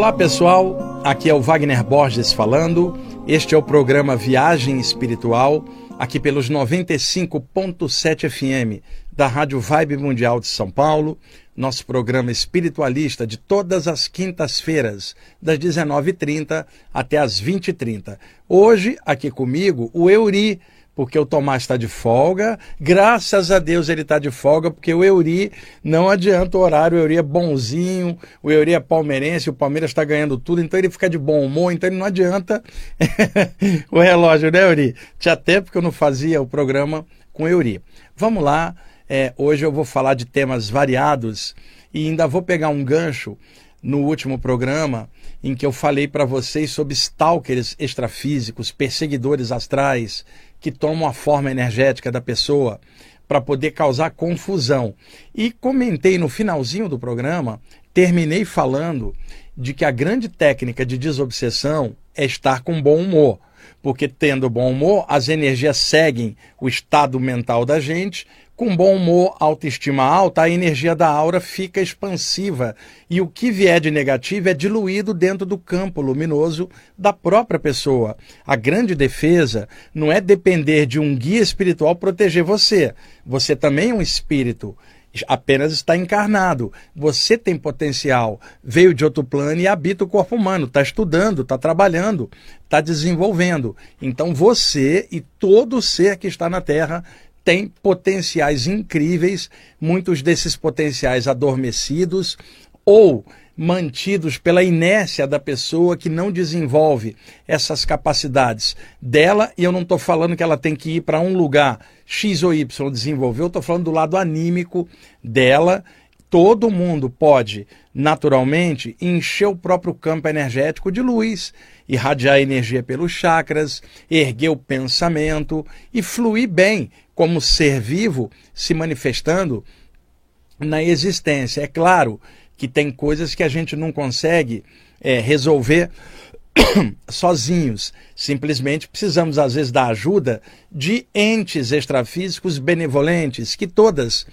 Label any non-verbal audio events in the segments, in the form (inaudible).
Olá pessoal, aqui é o Wagner Borges falando. Este é o programa Viagem Espiritual, aqui pelos 95.7 FM da Rádio Vibe Mundial de São Paulo, nosso programa espiritualista de todas as quintas-feiras, das 19h30 até as 20h30. Hoje, aqui comigo, o Euri porque o Tomás está de folga. Graças a Deus ele está de folga, porque o Euri não adianta o horário, o Euri é bonzinho, o Euri é palmeirense, o Palmeiras está ganhando tudo, então ele fica de bom humor, então ele não adianta (laughs) o relógio, né, Euri? Tinha tempo que eu não fazia o programa com o Euri. Vamos lá, é, hoje eu vou falar de temas variados e ainda vou pegar um gancho no último programa em que eu falei para vocês sobre stalkers extrafísicos, perseguidores astrais, que tomam a forma energética da pessoa para poder causar confusão. E comentei no finalzinho do programa, terminei falando de que a grande técnica de desobsessão é estar com bom humor. Porque tendo bom humor, as energias seguem o estado mental da gente com bom humor, autoestima alta, a energia da aura fica expansiva e o que vier de negativo é diluído dentro do campo luminoso da própria pessoa. A grande defesa não é depender de um guia espiritual proteger você. Você também é um espírito apenas está encarnado. Você tem potencial, veio de outro plano e habita o corpo humano, está estudando, está trabalhando, está desenvolvendo. Então você e todo ser que está na Terra tem potenciais incríveis, muitos desses potenciais adormecidos ou mantidos pela inércia da pessoa que não desenvolve essas capacidades dela, e eu não estou falando que ela tem que ir para um lugar X ou Y desenvolver, eu estou falando do lado anímico dela. Todo mundo pode, naturalmente, encher o próprio campo energético de luz, irradiar energia pelos chakras, erguer o pensamento e fluir bem como ser vivo se manifestando na existência. É claro que tem coisas que a gente não consegue é, resolver (coughs) sozinhos. Simplesmente precisamos, às vezes, da ajuda de entes extrafísicos benevolentes, que todas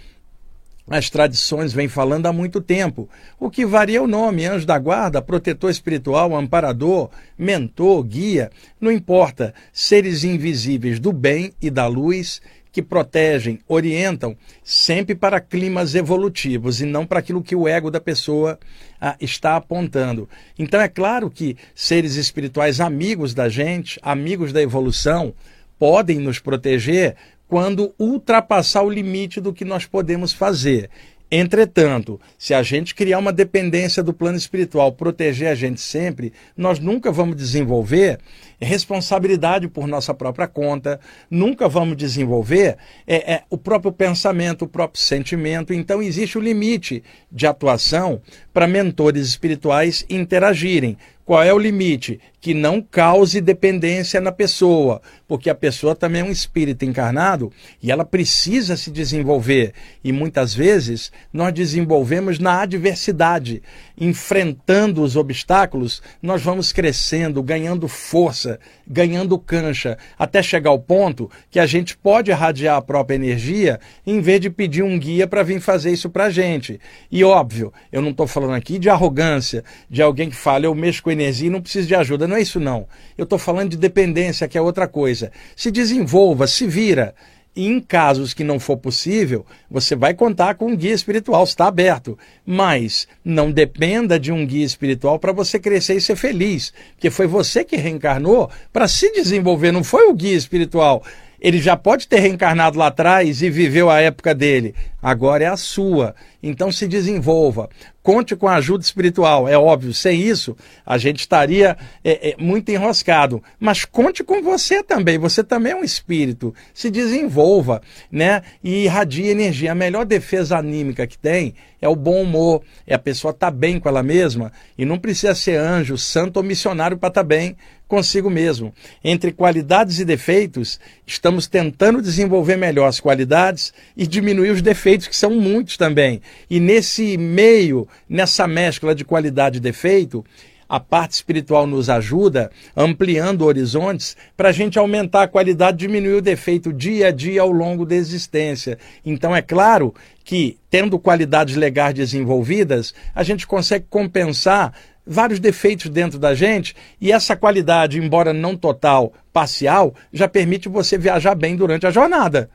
as tradições vêm falando há muito tempo. O que varia é o nome: anjo da guarda, protetor espiritual, amparador, mentor, guia. Não importa, seres invisíveis do bem e da luz que protegem, orientam sempre para climas evolutivos e não para aquilo que o ego da pessoa ah, está apontando. Então é claro que seres espirituais amigos da gente, amigos da evolução, podem nos proteger quando ultrapassar o limite do que nós podemos fazer. Entretanto, se a gente criar uma dependência do plano espiritual, proteger a gente sempre, nós nunca vamos desenvolver responsabilidade por nossa própria conta, nunca vamos desenvolver é, é, o próprio pensamento, o próprio sentimento. Então, existe o limite de atuação para mentores espirituais interagirem. Qual é o limite? Que não cause dependência na pessoa, porque a pessoa também é um espírito encarnado e ela precisa se desenvolver. E muitas vezes nós desenvolvemos na adversidade, enfrentando os obstáculos, nós vamos crescendo, ganhando força, ganhando cancha, até chegar ao ponto que a gente pode irradiar a própria energia em vez de pedir um guia para vir fazer isso para a gente. E óbvio, eu não estou falando aqui de arrogância, de alguém que fala, eu mexo com energia e não preciso de ajuda. Não é isso, não. Eu estou falando de dependência, que é outra coisa. Se desenvolva, se vira. E em casos que não for possível, você vai contar com um guia espiritual, está aberto. Mas não dependa de um guia espiritual para você crescer e ser feliz, porque foi você que reencarnou para se desenvolver, não foi o guia espiritual. Ele já pode ter reencarnado lá atrás e viveu a época dele. Agora é a sua. Então se desenvolva. Conte com a ajuda espiritual. É óbvio, sem isso a gente estaria é, é, muito enroscado. Mas conte com você também. Você também é um espírito. Se desenvolva, né? E irradie energia. A melhor defesa anímica que tem é o bom humor. É a pessoa estar tá bem com ela mesma e não precisa ser anjo, santo ou missionário para estar tá bem consigo mesmo. Entre qualidades e defeitos, estamos tentando desenvolver melhor as qualidades e diminuir os defeitos, que são muitos também. E nesse meio, nessa mescla de qualidade e defeito, a parte espiritual nos ajuda, ampliando horizontes, para a gente aumentar a qualidade, diminuir o defeito dia a dia ao longo da existência. Então, é claro que, tendo qualidades legais desenvolvidas, a gente consegue compensar vários defeitos dentro da gente e essa qualidade, embora não total, parcial, já permite você viajar bem durante a jornada.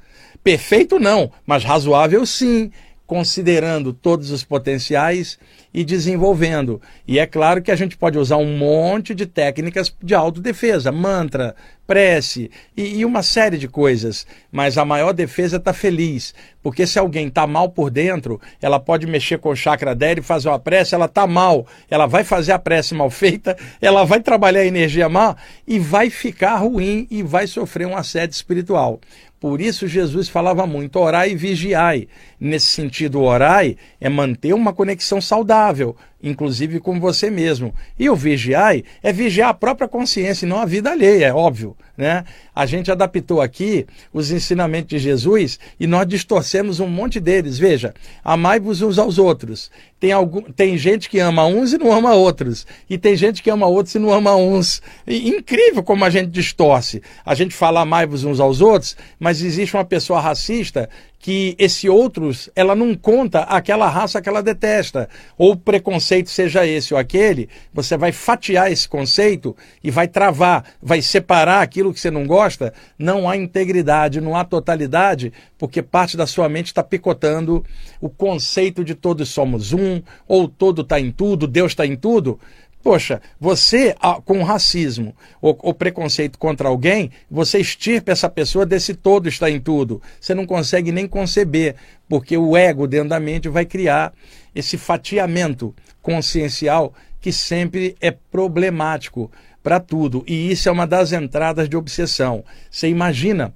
Perfeito não, mas razoável sim considerando todos os potenciais e desenvolvendo. E é claro que a gente pode usar um monte de técnicas de autodefesa, mantra, prece e, e uma série de coisas. Mas a maior defesa é estar tá feliz. Porque se alguém está mal por dentro, ela pode mexer com o chakra dela e fazer uma prece, ela está mal. Ela vai fazer a prece mal feita, ela vai trabalhar a energia mal e vai ficar ruim e vai sofrer um assédio espiritual. Por isso Jesus falava muito, orai e vigiai. Nesse sentido, orai é manter uma conexão saudável, inclusive com você mesmo. E o vigiai é vigiar a própria consciência e não a vida alheia, é óbvio. Né? A gente adaptou aqui os ensinamentos de Jesus e nós distorcemos um monte deles. Veja, amai-vos uns aos outros. Tem, algum, tem gente que ama uns e não ama outros. E tem gente que ama outros e não ama uns. E, incrível como a gente distorce. A gente fala amai-vos uns aos outros, mas existe uma pessoa racista que esse outros, ela não conta aquela raça que ela detesta. Ou preconceito seja esse ou aquele, você vai fatiar esse conceito e vai travar, vai separar aquilo que você não gosta. Não há integridade, não há totalidade, porque parte da sua mente está picotando o conceito de todos somos um, ou todo está em tudo, Deus está em tudo. Poxa, você com racismo ou, ou, preconceito contra alguém, você extirpa essa pessoa desse todo está em tudo. Você não consegue nem conceber, porque o ego dentro da mente vai criar esse fatiamento consciencial que sempre é problemático para tudo. E isso é uma das entradas de obsessão. Você imagina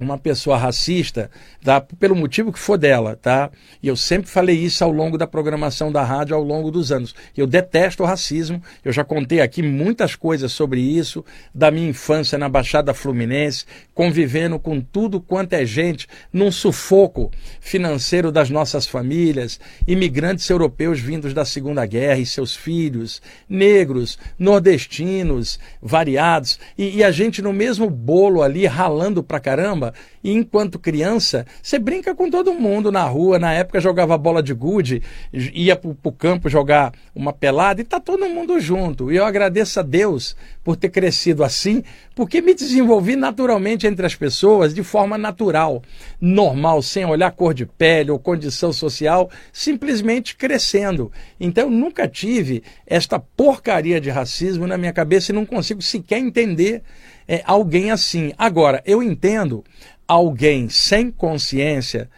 uma pessoa racista, tá? pelo motivo que for dela, tá? E eu sempre falei isso ao longo da programação da rádio, ao longo dos anos. Eu detesto o racismo, eu já contei aqui muitas coisas sobre isso, da minha infância na Baixada Fluminense, convivendo com tudo quanto é gente, num sufoco financeiro das nossas famílias, imigrantes europeus vindos da Segunda Guerra e seus filhos, negros, nordestinos, variados, e, e a gente no mesmo bolo ali, ralando pra caramba, e enquanto criança, você brinca com todo mundo na rua. Na época jogava bola de gude, ia para o campo jogar uma pelada e tá todo mundo junto. E eu agradeço a Deus por ter crescido assim, porque me desenvolvi naturalmente entre as pessoas de forma natural, normal, sem olhar cor de pele ou condição social, simplesmente crescendo. Então eu nunca tive esta porcaria de racismo na minha cabeça e não consigo sequer entender é, alguém assim. Agora, eu entendo alguém sem consciência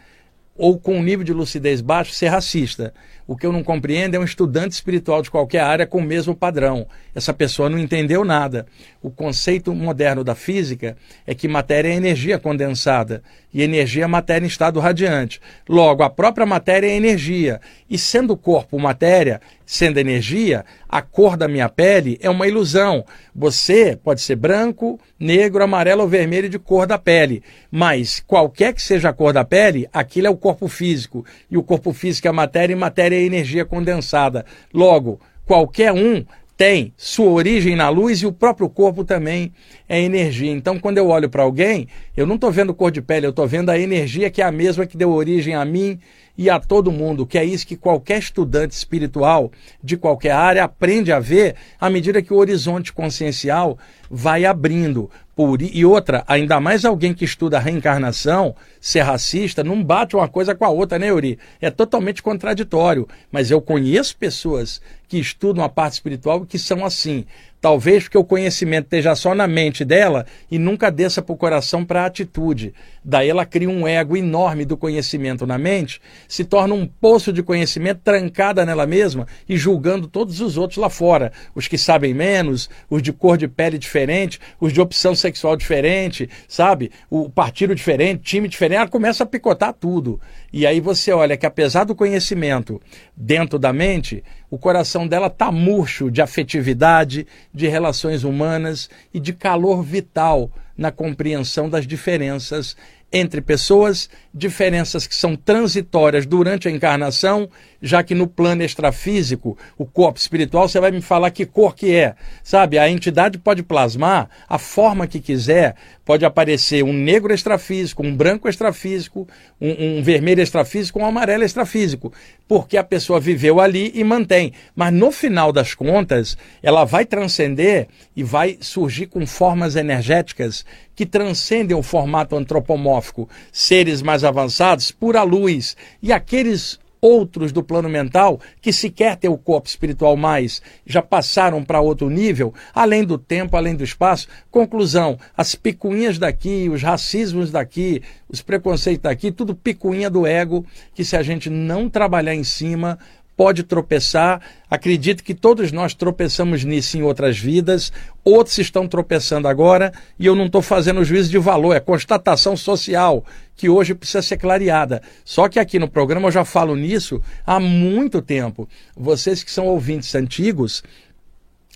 ou com um nível de lucidez baixo ser racista. O que eu não compreendo é um estudante espiritual de qualquer área com o mesmo padrão. Essa pessoa não entendeu nada. O conceito moderno da física é que matéria é energia condensada e energia é matéria em estado radiante. Logo, a própria matéria é energia. E sendo corpo matéria, sendo energia, a cor da minha pele é uma ilusão. Você pode ser branco, negro, amarelo ou vermelho de cor da pele, mas qualquer que seja a cor da pele, aquilo é o corpo físico. E o corpo físico é matéria e matéria é energia condensada. Logo, qualquer um tem sua origem na luz e o próprio corpo também é energia. Então, quando eu olho para alguém, eu não estou vendo cor de pele, eu estou vendo a energia que é a mesma que deu origem a mim e a todo mundo, que é isso que qualquer estudante espiritual de qualquer área aprende a ver à medida que o horizonte consciencial vai abrindo. Por, e outra, ainda mais alguém que estuda reencarnação, ser racista, não bate uma coisa com a outra, né, Yuri? É totalmente contraditório. Mas eu conheço pessoas que estudam a parte espiritual que são assim. Talvez porque o conhecimento esteja só na mente dela e nunca desça para o coração para a atitude. Daí ela cria um ego enorme do conhecimento na mente, se torna um poço de conhecimento trancada nela mesma e julgando todos os outros lá fora. Os que sabem menos, os de cor de pele diferente, os de opção sexual diferente, sabe? O partido diferente, time diferente. Ela começa a picotar tudo. E aí você olha que apesar do conhecimento dentro da mente, o coração dela está murcho de afetividade, de relações humanas e de calor vital na compreensão das diferenças entre pessoas, diferenças que são transitórias durante a encarnação, já que no plano extrafísico, o corpo espiritual, você vai me falar que cor que é. Sabe, a entidade pode plasmar a forma que quiser, pode aparecer um negro extrafísico, um branco extrafísico, um, um vermelho extrafísico, um amarelo extrafísico, porque a pessoa viveu ali e mantém. Mas no final das contas, ela vai transcender e vai surgir com formas energéticas que transcendem o formato antropomórfico, seres mais avançados, pura luz, e aqueles outros do plano mental que sequer têm o corpo espiritual mais, já passaram para outro nível, além do tempo, além do espaço. Conclusão: as picuinhas daqui, os racismos daqui, os preconceitos daqui, tudo picuinha do ego, que se a gente não trabalhar em cima, pode tropeçar. Acredito que todos nós tropeçamos nisso em outras vidas, outros estão tropeçando agora, e eu não estou fazendo juízo de valor, é constatação social que hoje precisa ser clareada. Só que aqui no programa eu já falo nisso há muito tempo. Vocês que são ouvintes antigos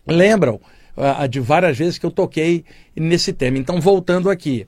lembram uh, de várias vezes que eu toquei nesse tema. Então, voltando aqui.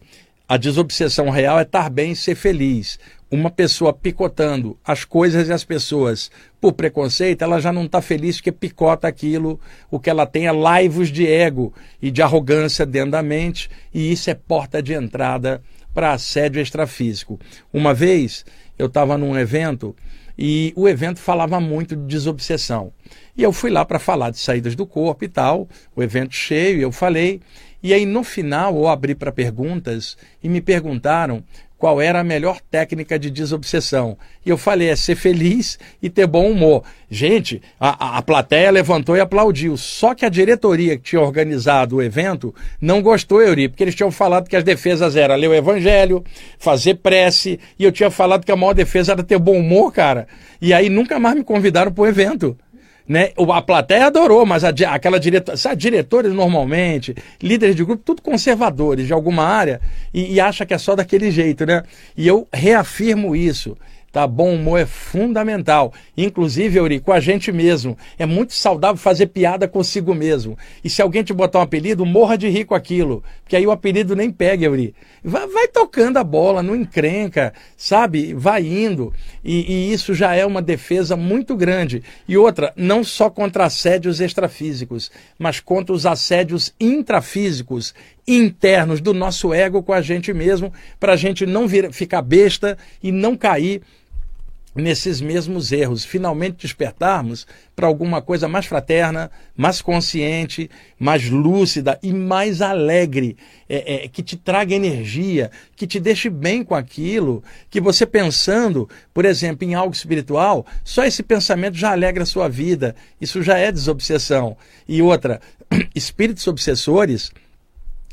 A desobsessão real é estar bem e ser feliz uma pessoa picotando as coisas e as pessoas por preconceito, ela já não está feliz porque picota aquilo, o que ela tem é laivos de ego e de arrogância dentro da mente, e isso é porta de entrada para assédio extrafísico. Uma vez eu estava num evento e o evento falava muito de desobsessão. E eu fui lá para falar de saídas do corpo e tal, o evento cheio, eu falei. E aí no final eu abri para perguntas e me perguntaram qual era a melhor técnica de desobsessão. E eu falei, é ser feliz e ter bom humor. Gente, a, a plateia levantou e aplaudiu. Só que a diretoria que tinha organizado o evento não gostou, Euri, porque eles tinham falado que as defesas eram ler o evangelho, fazer prece, e eu tinha falado que a maior defesa era ter bom humor, cara. E aí nunca mais me convidaram para o evento. Né? A plateia adorou, mas a, aquela diretora, sabe, diretores normalmente, líderes de grupo, tudo conservadores de alguma área, e, e acha que é só daquele jeito, né? E eu reafirmo isso. Tá? Bom humor é fundamental. Inclusive, Euri, com a gente mesmo. É muito saudável fazer piada consigo mesmo. E se alguém te botar um apelido, morra de rir com aquilo. Porque aí o apelido nem pega, Euri. Vai, vai tocando a bola, não encrenca, sabe? Vai indo. E, e, isso já é uma defesa muito grande. E outra, não só contra assédios extrafísicos, mas contra os assédios intrafísicos internos do nosso ego com a gente mesmo, para a gente não vir, ficar besta e não cair nesses mesmos erros, finalmente despertarmos para alguma coisa mais fraterna, mais consciente, mais lúcida e mais alegre, é, é, que te traga energia, que te deixe bem com aquilo, que você pensando, por exemplo, em algo espiritual, só esse pensamento já alegra a sua vida, isso já é desobsessão. E outra, (clears throat) espíritos obsessores,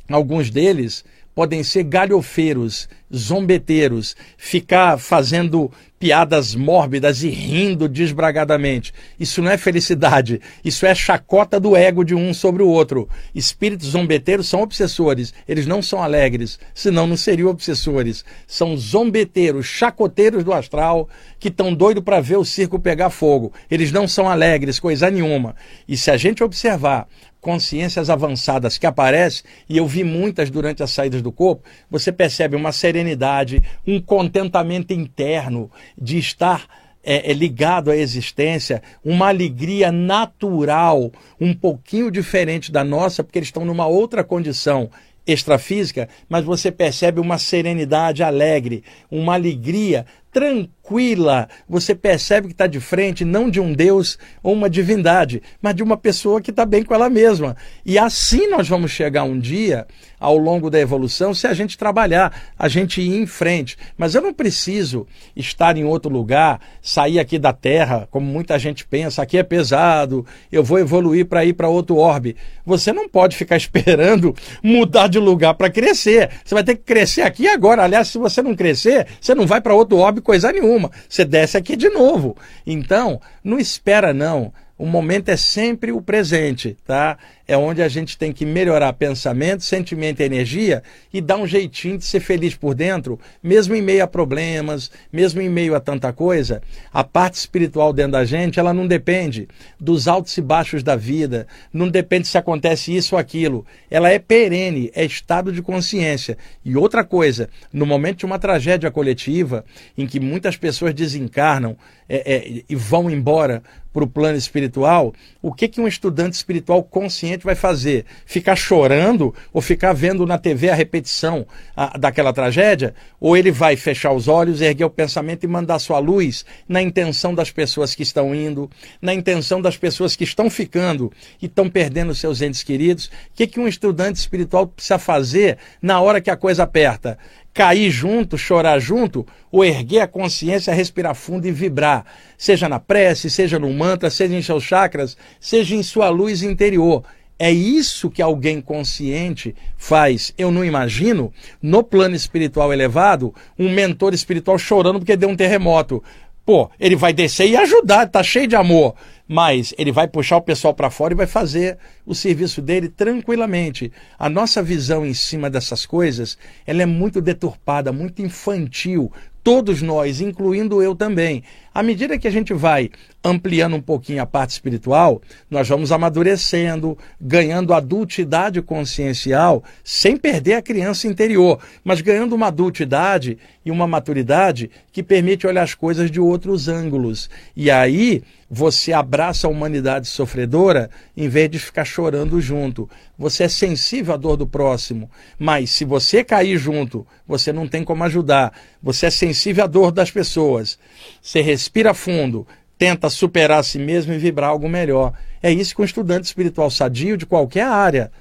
alguns deles podem ser galhofeiros, zombeteiros, ficar fazendo piadas mórbidas e rindo desbragadamente. Isso não é felicidade, isso é chacota do ego de um sobre o outro. Espíritos zombeteiros são obsessores, eles não são alegres, senão não seriam obsessores. São zombeteiros, chacoteiros do astral, que estão doidos para ver o circo pegar fogo. Eles não são alegres, coisa nenhuma. E se a gente observar consciências avançadas que aparecem, e eu vi muitas durante as saídas do corpo, você percebe uma serenidade, um contentamento interno de estar é, é, ligado à existência, uma alegria natural, um pouquinho diferente da nossa, porque eles estão numa outra condição extrafísica, mas você percebe uma serenidade alegre, uma alegria tranquila. Você percebe que está de frente não de um Deus ou uma divindade, mas de uma pessoa que está bem com ela mesma. E assim nós vamos chegar um dia, ao longo da evolução, se a gente trabalhar, a gente ir em frente. Mas eu não preciso estar em outro lugar, sair aqui da Terra, como muita gente pensa, aqui é pesado, eu vou evoluir para ir para outro orbe. Você não pode ficar (laughs) esperando mudar de lugar para crescer. Você vai ter que crescer aqui agora. Aliás, se você não crescer, você não vai para outro orbe coisa nenhuma. Você desce aqui de novo. Então, não espera não. O momento é sempre o presente, tá? É onde a gente tem que melhorar pensamento, sentimento e energia e dar um jeitinho de ser feliz por dentro, mesmo em meio a problemas, mesmo em meio a tanta coisa. A parte espiritual dentro da gente, ela não depende dos altos e baixos da vida, não depende se acontece isso ou aquilo. Ela é perene, é estado de consciência. E outra coisa, no momento de uma tragédia coletiva, em que muitas pessoas desencarnam é, é, e vão embora para o plano espiritual, o que, que um estudante espiritual consciente vai fazer? Ficar chorando ou ficar vendo na TV a repetição a, daquela tragédia? Ou ele vai fechar os olhos, erguer o pensamento e mandar sua luz na intenção das pessoas que estão indo, na intenção das pessoas que estão ficando e estão perdendo seus entes queridos? O que, que um estudante espiritual precisa fazer na hora que a coisa aperta? cair junto, chorar junto, ou erguer a consciência, respirar fundo e vibrar, seja na prece, seja no mantra, seja em seus chakras, seja em sua luz interior. É isso que alguém consciente faz. Eu não imagino, no plano espiritual elevado, um mentor espiritual chorando porque deu um terremoto. Pô, ele vai descer e ajudar, tá cheio de amor mas ele vai puxar o pessoal para fora e vai fazer o serviço dele tranquilamente. A nossa visão em cima dessas coisas, ela é muito deturpada, muito infantil. Todos nós, incluindo eu também. À medida que a gente vai ampliando um pouquinho a parte espiritual, nós vamos amadurecendo, ganhando adultidade consciencial, sem perder a criança interior, mas ganhando uma adultidade e uma maturidade que permite olhar as coisas de outros ângulos. E aí você abraça a humanidade sofredora em vez de ficar chorando junto. Você é sensível à dor do próximo, mas se você cair junto, você não tem como ajudar. Você é sensível à dor das pessoas. Você respira fundo, tenta superar a si mesmo e vibrar algo melhor. É isso que um estudante espiritual sadio de qualquer área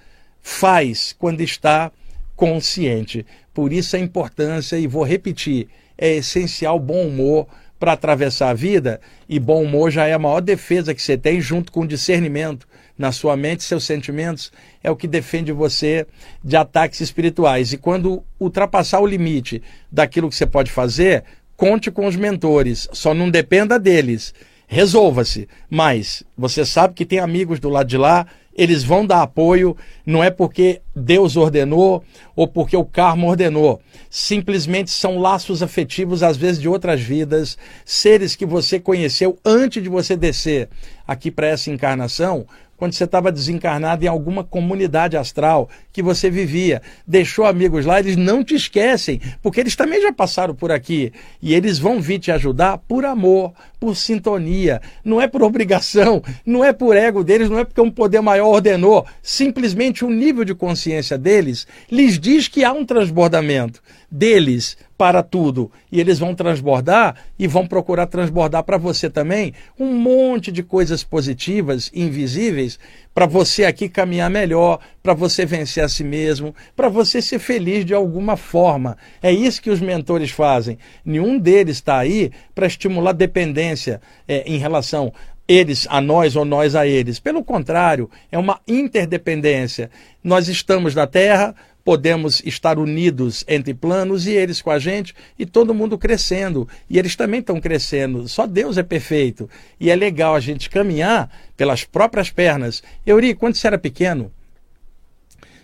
faz quando está consciente. Por isso a importância, e vou repetir, é essencial bom humor para atravessar a vida, e bom humor já é a maior defesa que você tem, junto com discernimento na sua mente, seus sentimentos, é o que defende você de ataques espirituais. E quando ultrapassar o limite daquilo que você pode fazer, conte com os mentores, só não dependa deles. Resolva-se, mas você sabe que tem amigos do lado de lá eles vão dar apoio, não é porque Deus ordenou ou porque o karma ordenou. Simplesmente são laços afetivos, às vezes de outras vidas, seres que você conheceu antes de você descer aqui para essa encarnação, quando você estava desencarnado em alguma comunidade astral que você vivia. Deixou amigos lá, eles não te esquecem, porque eles também já passaram por aqui. E eles vão vir te ajudar por amor, por sintonia. Não é por obrigação, não é por ego deles, não é porque um poder maior ordenou. Simplesmente o nível de consciência deles lhes diz que há um transbordamento deles para tudo. E eles vão transbordar e vão procurar transbordar para você também um monte de coisas positivas, invisíveis, para você aqui caminhar melhor, para você vencer a si mesmo, para você ser feliz de alguma forma. É isso que os mentores fazem. Nenhum deles está aí para estimular dependência é, em relação eles a nós ou nós a eles. Pelo contrário, é uma interdependência. Nós estamos na Terra, podemos estar unidos entre planos e eles com a gente e todo mundo crescendo. E eles também estão crescendo. Só Deus é perfeito. E é legal a gente caminhar pelas próprias pernas. Euri, quando você era pequeno,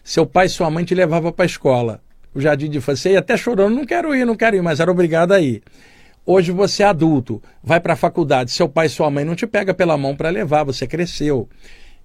seu pai e sua mãe te levavam para a escola. O jardim de infância, ia até chorando, não quero ir, não quero ir, mas era obrigado a ir. Hoje você é adulto, vai para a faculdade, seu pai e sua mãe não te pega pela mão para levar, você cresceu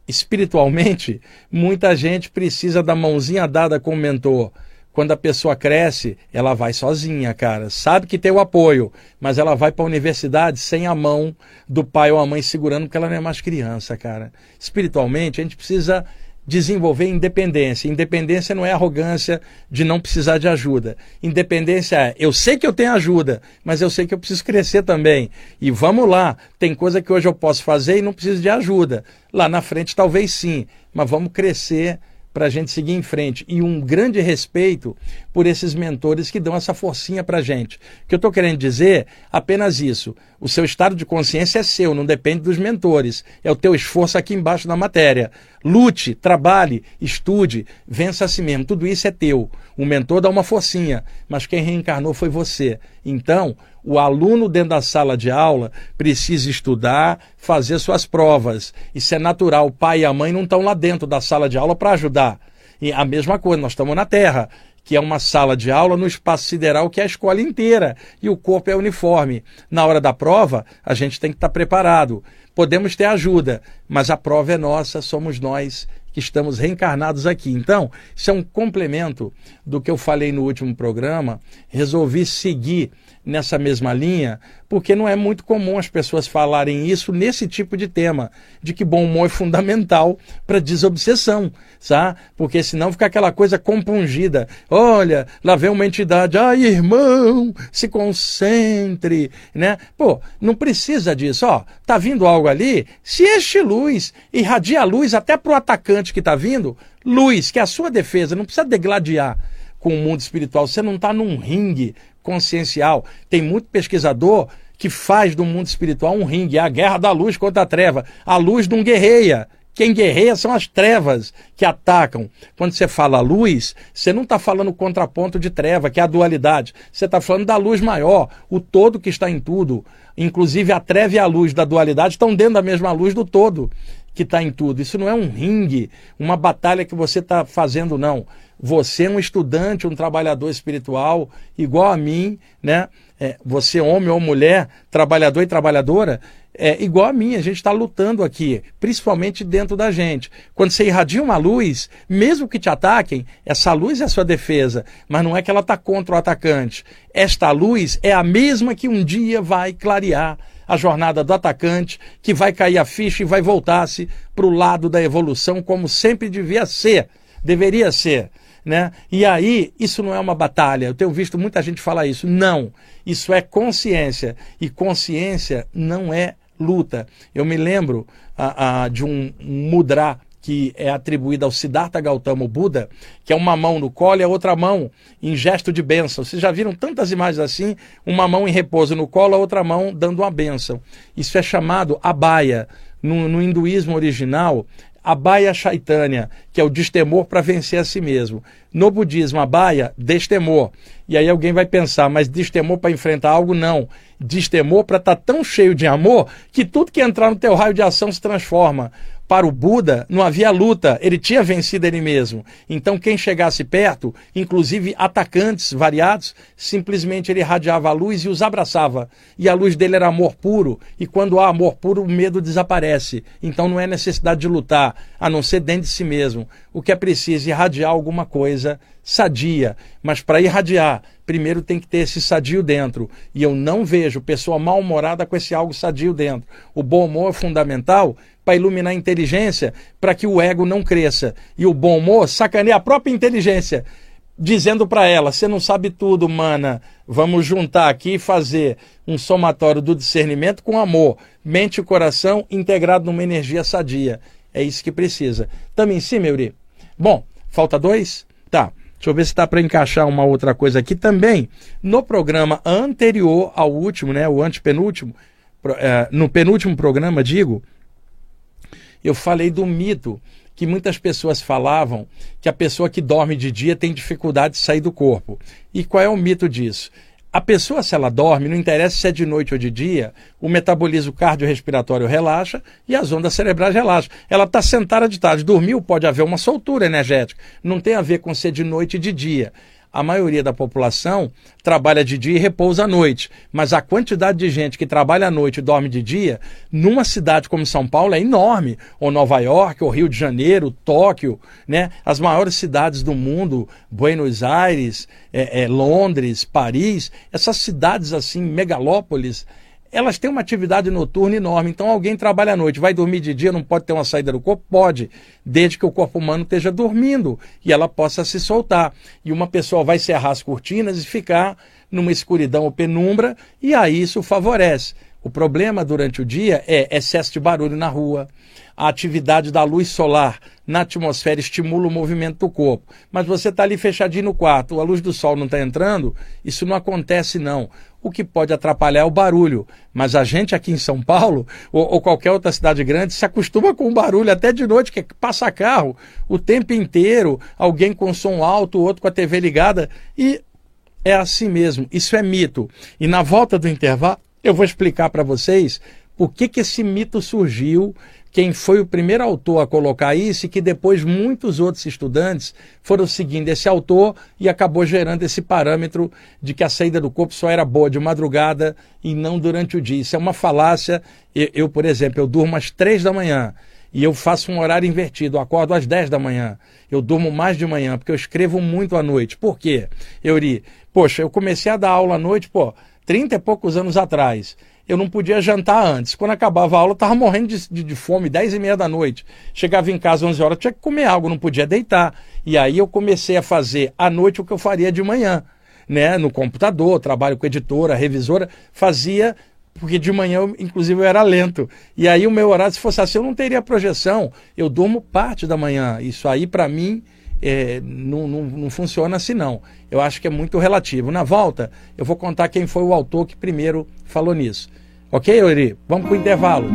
espiritualmente, muita gente precisa da mãozinha dada com o mentor. Quando a pessoa cresce, ela vai sozinha, cara. Sabe que tem o apoio, mas ela vai para a universidade sem a mão do pai ou a mãe segurando, porque ela não é mais criança, cara. Espiritualmente, a gente precisa desenvolver independência. Independência não é arrogância de não precisar de ajuda. Independência é eu sei que eu tenho ajuda, mas eu sei que eu preciso crescer também. E vamos lá, tem coisa que hoje eu posso fazer e não preciso de ajuda. Lá na frente talvez sim, mas vamos crescer para a gente seguir em frente. E um grande respeito por esses mentores que dão essa forcinha para a gente. O que eu estou querendo dizer, apenas isso. O seu estado de consciência é seu, não depende dos mentores. É o teu esforço aqui embaixo na matéria. Lute, trabalhe, estude, vença a si mesmo. Tudo isso é teu. O mentor dá uma forcinha, mas quem reencarnou foi você. Então, O aluno dentro da sala de aula precisa estudar, fazer suas provas. Isso é natural. O pai e a mãe não estão lá dentro da sala de aula para ajudar. E a mesma coisa, nós estamos na Terra que é uma sala de aula no espaço sideral que é a escola inteira e o corpo é uniforme. Na hora da prova, a gente tem que estar preparado. Podemos ter ajuda, mas a prova é nossa, somos nós que estamos reencarnados aqui. Então, isso é um complemento do que eu falei no último programa. Resolvi seguir nessa mesma linha, porque não é muito comum as pessoas falarem isso nesse tipo de tema, de que bom humor é fundamental para desobsessão, tá? Porque senão fica aquela coisa compungida. Olha, lá vem uma entidade, ai irmão, se concentre, né? Pô, não precisa disso, ó. Tá vindo algo ali, se este luz, irradia luz até pro atacante que tá vindo, luz, que é a sua defesa, não precisa degladiar com o mundo espiritual. Você não está num ringue consciencial. Tem muito pesquisador que faz do mundo espiritual um ringue, é a guerra da luz contra a treva. A luz não guerreia. Quem guerreia são as trevas que atacam. Quando você fala luz, você não está falando contraponto de treva, que é a dualidade. Você está falando da luz maior, o todo que está em tudo. Inclusive a treva e a luz da dualidade estão dentro da mesma luz do todo que está em tudo. Isso não é um ringue, uma batalha que você está fazendo, não. Você é um estudante, um trabalhador espiritual, igual a mim, né? É, você, homem ou mulher, trabalhador e trabalhadora, é igual a mim. A gente está lutando aqui, principalmente dentro da gente. Quando você irradia uma luz, mesmo que te ataquem, essa luz é a sua defesa, mas não é que ela está contra o atacante. Esta luz é a mesma que um dia vai clarear a jornada do atacante, que vai cair a ficha e vai voltar-se para o lado da evolução, como sempre devia ser, deveria ser. Né? E aí, isso não é uma batalha. Eu tenho visto muita gente falar isso. Não. Isso é consciência. E consciência não é luta. Eu me lembro de um, mudra que é atribuída ao Siddhartha Gautama Buda, que é uma mão no colo e a outra mão em gesto de bênção. Vocês já viram tantas imagens assim? Uma mão em repouso no colo, a outra mão dando uma bênção. Isso é chamado abaya. No, no hinduísmo original, abaya chaitanya, que é o destemor para vencer a si mesmo. No budismo, abaya, destemor. E aí alguém vai pensar, mas destemor para enfrentar algo? Não. Destemor para estar tá tão cheio de amor que tudo que entrar no teu raio de ação se transforma para o Buda não havia luta, ele tinha vencido ele mesmo. Então, quem chegasse perto, inclusive atacantes variados, simplesmente ele irradiava a luz e os abraçava. E a luz dele era amor puro, e quando há amor puro, o medo desaparece. Então, não é necessidade de lutar, a não ser dentro de si mesmo. O que é preciso é irradiar alguma coisa sadia. Mas para irradiar, primeiro tem que ter esse sadio dentro. E eu não vejo pessoa mal-humorada com esse algo sadio dentro. O bom humor é fundamental para iluminar a inteligência, para que o ego não cresça. E o bom humor sacaneia a própria inteligência, dizendo para ela: você não sabe tudo, mana. Vamos juntar aqui e fazer um somatório do discernimento com amor, mente e coração integrado numa energia sadia. É isso que precisa. Também sim, Meuri. Bom, falta dois? Tá. Deixa eu ver se dá para encaixar uma outra coisa aqui também. No programa anterior ao último, né, o antepenúltimo, é, no penúltimo programa, digo, eu falei do mito que muitas pessoas falavam que a pessoa que dorme de dia tem dificuldade de sair do corpo. E qual é o mito disso? A pessoa, se ela dorme, não interessa se é de noite ou de dia, o metabolismo cardiorrespiratório relaxa e as ondas cerebrais relaxam. Ela está sentada de tarde, dormiu, pode haver uma soltura energética. Não tem a ver com ser de noite e de dia a maioria da população trabalha de dia e repousa à noite. Mas a quantidade de gente que trabalha à noite e dorme de dia, numa cidade como São Paulo, é enorme. Ou Nova York, ou Rio de Janeiro, Tóquio, né? as maiores cidades do mundo, Buenos Aires, é, é, Londres, Paris, essas cidades assim, megalópolis, elas têm uma atividade noturna enorme. Então, alguém trabalha à noite, vai dormir de dia, não pode ter uma saída do corpo? Pode, desde que o corpo humano esteja dormindo e ela possa se soltar. E uma pessoa vai cerrar as cortinas e ficar numa escuridão ou penumbra, e aí isso favorece. O problema durante o dia é excesso de barulho na rua, a atividade da luz solar na atmosfera estimula o movimento do corpo. Mas você está ali fechadinho no quarto, a luz do sol não está entrando, isso não acontece não. O que pode atrapalhar é o barulho. Mas a gente aqui em São Paulo, ou, ou qualquer outra cidade grande, se acostuma com o barulho até de noite, que passa carro o tempo inteiro, alguém com som alto, outro com a TV ligada, e é assim mesmo, isso é mito. E na volta do intervalo, eu vou explicar para vocês por que, que esse mito surgiu, quem foi o primeiro autor a colocar isso e que depois muitos outros estudantes foram seguindo esse autor e acabou gerando esse parâmetro de que a saída do corpo só era boa de madrugada e não durante o dia. Isso é uma falácia. Eu, eu por exemplo, eu durmo às três da manhã e eu faço um horário invertido, eu acordo às 10 da manhã, eu durmo mais de manhã, porque eu escrevo muito à noite. Por quê, Euri? Poxa, eu comecei a dar aula à noite, pô, 30 e poucos anos atrás. Eu não podia jantar antes. Quando acabava a aula, eu estava morrendo de, de, de, fome, 10 e meia da noite. Chegava em casa 11 horas, tinha que comer algo, não podia deitar. E aí eu comecei a fazer à noite o que eu faria de manhã. Né, no computador, trabalho com editora, revisora, fazia porque de manhã, eu, inclusive, eu era lento. E aí o meu horário, se fosse assim, eu não teria projeção. Eu durmo parte da manhã. Isso aí, para mim, é, não, não, não, funciona assim, não. Eu acho que é muito relativo. Na volta, eu vou contar quem foi o autor que primeiro falou nisso. Ok, Ori? Vamos para o intervalo.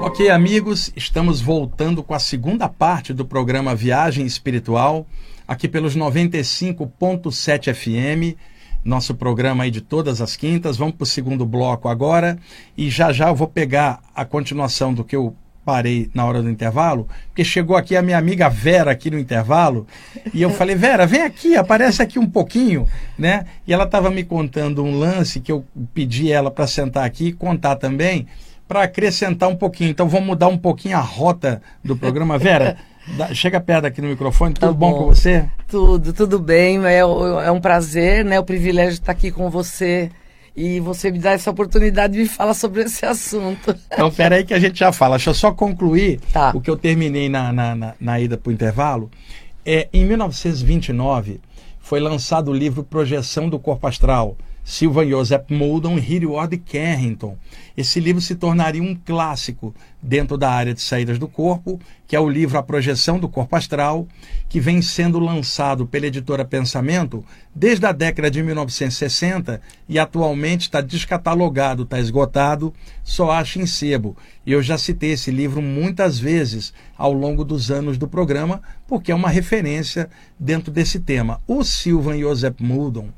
Ok, amigos, estamos voltando com a segunda parte do programa Viagem Espiritual, aqui pelos 95.7 FM nosso programa aí de todas as quintas. Vamos para o segundo bloco agora e já já eu vou pegar a continuação do que eu parei na hora do intervalo, porque chegou aqui a minha amiga Vera aqui no intervalo e eu falei, Vera, vem aqui, aparece aqui um pouquinho, né? E ela estava me contando um lance que eu pedi ela para sentar aqui e contar também, para acrescentar um pouquinho. Então vamos mudar um pouquinho a rota do programa. Vera, (laughs) Chega perto aqui no microfone, tudo tá bom. bom. com você? Tudo, tudo bem. É, é um prazer, né? O privilégio de estar aqui com você e você me dá essa oportunidade de me falar sobre esse assunto. Então, pera aí que a gente já fala. Deixa eu só concluir tá. o que eu terminei na, na, na, na ida para o intervalo. É, em 1929, foi lançado o livro Projeção do Corpo Astral, Silvan Joseph Moldon e Hilliard Carrington. Esse livro se tornaria um clássico dentro da área de saídas do corpo, que é o livro A Projeção do Corpo Astral, que vem sendo lançado pela editora Pensamento desde a década de 1960 e atualmente está descatalogado, está esgotado, só acha em sebo. Eu já citei esse livro muitas vezes ao longo dos anos do programa, porque é uma referência dentro desse tema. O Silvan Joseph Moldon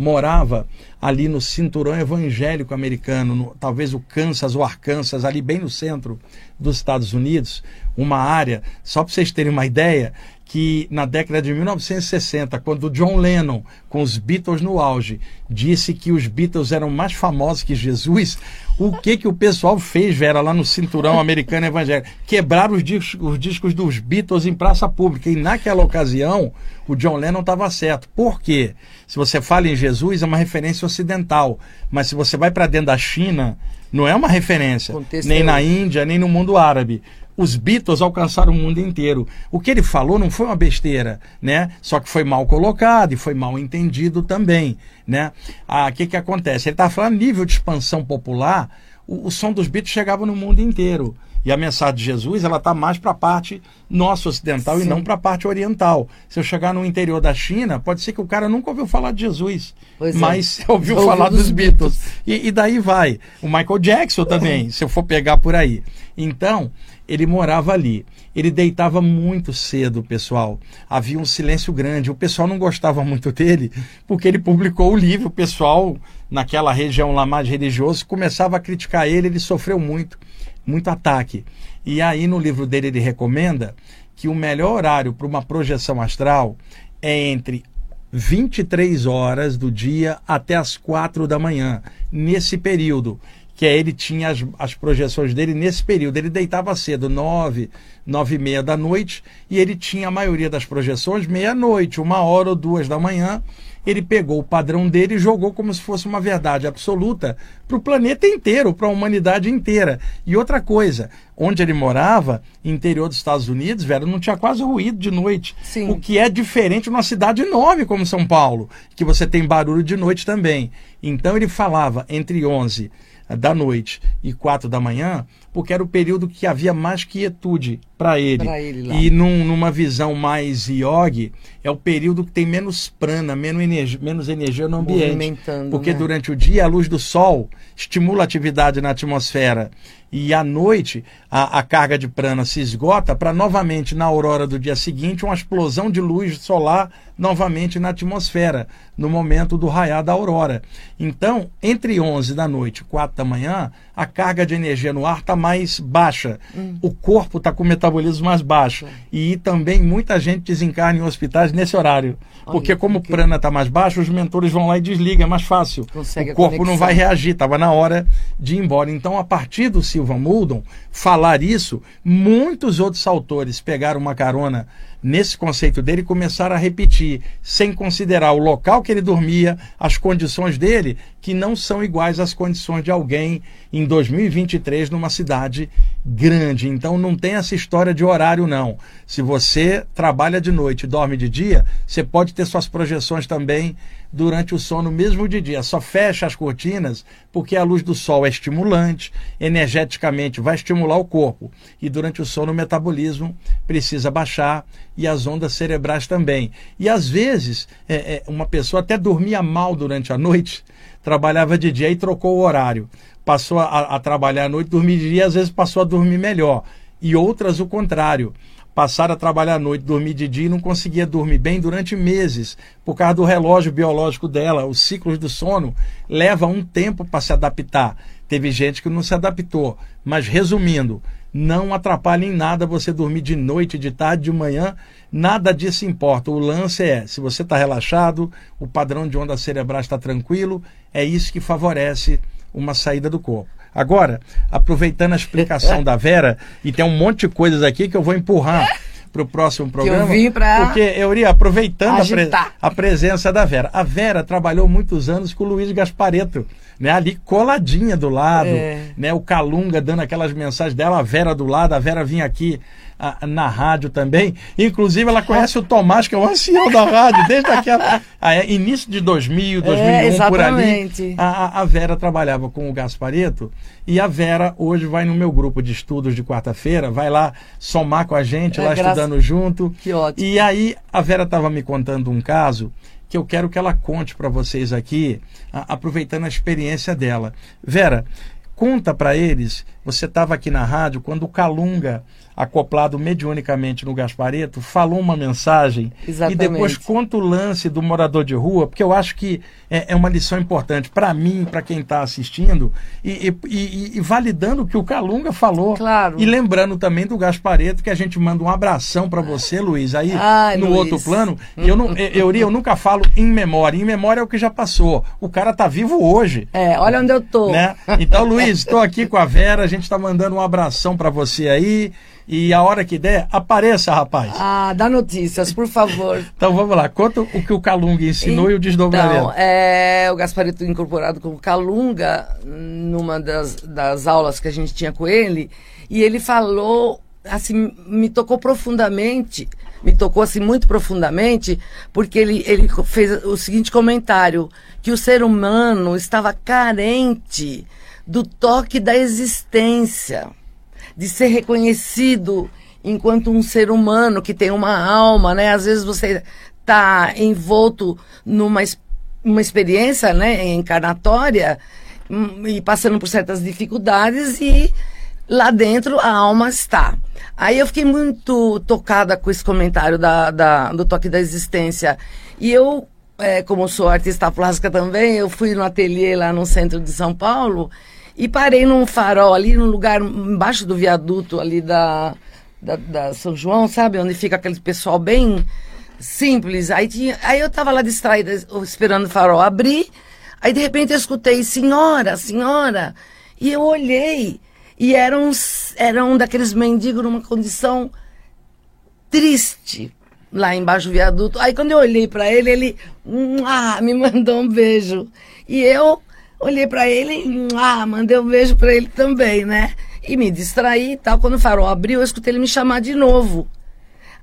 morava ali no cinturão evangélico americano, no, talvez o Kansas ou Arkansas, ali bem no centro dos Estados Unidos, uma área, só para vocês terem uma ideia, que na década de 1960, quando John Lennon, com os Beatles no auge, disse que os Beatles eram mais famosos que Jesus, o que que o pessoal fez, Vera, lá no cinturão americano evangélico? Quebraram os discos, os discos dos Beatles em praça pública. E naquela ocasião, o John Lennon estava certo. Por quê? Se você fala em Jesus, é uma referência ocidental. Mas se você vai para dentro da China, não é uma referência. nem na Índia, nem no mundo árabe os Beatles alcançaram o mundo inteiro. O que ele falou não foi uma besteira, né? Só que foi mal colocado e foi mal entendido também, né? Ah, o que que acontece? Ele estava falando nível de expansão popular, o, o som dos Beatles chegava no mundo inteiro. E a mensagem de Jesus, ela está mais para a parte nossa ocidental Sim. e não para a parte oriental. Se eu chegar no interior da China, pode ser que o cara nunca ouviu falar de Jesus, pois é. mas é. (laughs) ouviu ouviu falar dos, dos Beatles. Beatles. E, e, daí vai. O Michael Jackson também, se eu for pegar por aí. Então, ele morava ali. Ele deitava muito cedo, pessoal. Havia um silêncio grande. O pessoal não gostava muito dele, porque ele publicou o livro. O pessoal, naquela região lá mais religioso, começava a criticar ele. Ele sofreu muito, muito ataque. E aí, no livro dele, ele recomenda que o melhor horário para uma projeção astral é entre 23 horas do dia até as 4 da manhã. Nesse período que é, ele tinha as, as projeções dele nesse período. Ele deitava cedo, nove, nove e meia da noite, e ele tinha a maioria das projeções meia-noite, uma hora ou duas da manhã. Ele pegou o padrão dele e jogou como se fosse uma verdade absoluta para o planeta inteiro, para a humanidade inteira. E outra coisa, onde ele morava, interior dos Estados Unidos, velho, não tinha quase ruído de noite. Sim. O que é diferente numa cidade enorme como São Paulo, que você tem barulho de noite também. Então ele falava entre 11 da noite e quatro da manhã, porque era o período que havia mais quietude para ele. Ele e num- numa visão mais yogi, é o período que tem menos prana, menos energia, menos energia no ambiente. Porque né? durante o dia a luz do sol estimula a atividade na atmosfera e à noite a, a carga de prana se esgota para novamente na aurora do dia seguinte uma explosão de luz solar novamente na atmosfera no momento do raiar da aurora. Então, entre 11 da noite e 4 da manhã, a carga de energia no ar está mais baixa. Hum. O corpo está com o metabolismo mais baixo. E também muita gente desencarna em hospitais nesse horário. Porque Olha, como o que- prana está mais baixo, os mentores vão lá e desligam, é mais fácil. Consegue o corpo não vai reagir, estava na hora de ir embora. Então, a partir do Silvan Muldon falar isso, muitos outros autores pegaram uma carona nesse conceito dele começaram a repetir, sem considerar o local que ele dormia, as condições dele, que não são iguais às condições de alguém em 2023 numa cidade grande. Então não tem essa história de horário não. Se você trabalha de noite e dorme de dia, você pode ter suas projeções também durante o sono mesmo de dia. Só fecha as cortinas porque a luz do sol é estimulante, energeticamente vai estimular o corpo. E durante o sono o metabolismo precisa baixar e as ondas cerebrais também. E às vezes é, é, uma pessoa até dormia mal durante a noite, (laughs) trabalhava de dia e trocou o horário. Passou a, a trabalhar à noite, dormir de dia, às vezes passou a dormir melhor. E outras o contrário passaram a trabalhar à noite, dormir de dia e não conseguia dormir bem durante meses, por causa do relógio biológico dela. Os ciclos do sono levam um tempo para se adaptar. Teve gente que não se adaptou. Mas resumindo, não atrapalha em nada você dormir de noite, de tarde, de manhã, nada disso importa. O lance é, se você está relaxado, o padrão de onda cerebral está tranquilo, é isso que favorece uma saída do corpo. Agora, aproveitando a explicação (laughs) da Vera, e tem um monte de coisas aqui que eu vou empurrar para o próximo programa. vim pra Porque, Euri, aproveitando a, pre- a presença da Vera. A Vera trabalhou muitos anos com o Luiz Gaspareto, né? Ali coladinha do lado, É. né? O Calunga dando aquelas mensagens dela, a Vera do lado, a Vera vinha aqui ah, na rádio também. Inclusive, ela conhece o Tomás, que é o ancião da rádio, desde aquela (laughs) ah, é, início de 2000, 2001, por ali. A, a- a Vera trabalhava com o Gaspareto e a Vera hoje vai no meu grupo de estudos de quarta-feira, vai lá somar com a gente, É, lá graças- estudando junto. Que ótimo. E aí a Vera estava me contando um caso que eu quero que ela conte para vocês aqui, a- aproveitando a experiência dela. Vera, conta para eles, você estava aqui na rádio quando o Calunga, acoplado mediunicamente no Gaspareto, falou uma mensagem Exatamente. e depois conta o lance do morador de rua, porque eu acho que é, é uma lição importante para mim, para quem está assistindo, e, e- e- validando o que o Calunga falou. Claro. E lembrando também do Gaspareto, que a gente manda um abração para você, Luiz, aí Ai, no Luiz. outro plano. Eu, não, eu, eu, eu nunca falo em memória. Em memória é o que já passou. O cara tá vivo hoje. É, olha onde eu tô. Né? Então, Luiz, estou aqui com a Vera, a gente está mandando um abração para você aí. E a hora que der, apareça, rapaz. Ah, dá notícias, por favor. (laughs) Então vamos lá, conta o que o Calunga ensinou e o desdobramento. Então, é, o Gasparito incorporado com o Calunga, numa das, das aulas que a gente tinha com ele, e ele falou, assim, me tocou profundamente, me tocou assim muito profundamente, porque ele, ele fez o seguinte comentário, que o ser humano estava carente do toque da existência de ser reconhecido enquanto um ser humano que tem uma alma, né? Às vezes você está envolto numa uma experiência, né, encarnatória hum, e passando por certas dificuldades e lá dentro a alma está. Aí eu fiquei muito tocada com esse comentário da, da- do toque da existência e eu é, como sou artista plástica também, eu fui no ateliê lá no centro de São Paulo e parei num farol ali, num lugar embaixo do viaduto ali da, da, da São João, sabe? Onde fica aquele pessoal bem simples. Aí, tinha, aí eu tava lá distraída, esperando o farol abrir. Aí de repente eu escutei, senhora, senhora. E eu olhei. E era um, era um daqueles mendigos numa condição triste lá embaixo do viaduto. Aí quando eu olhei para ele, ele ah, me (laughs) mandou um beijo. E eu olhei para ele, hum, ah, mandei um beijo para ele também, né? E me distraí e tal. Quando o farol abriu, eu escutei ele me chamar de novo.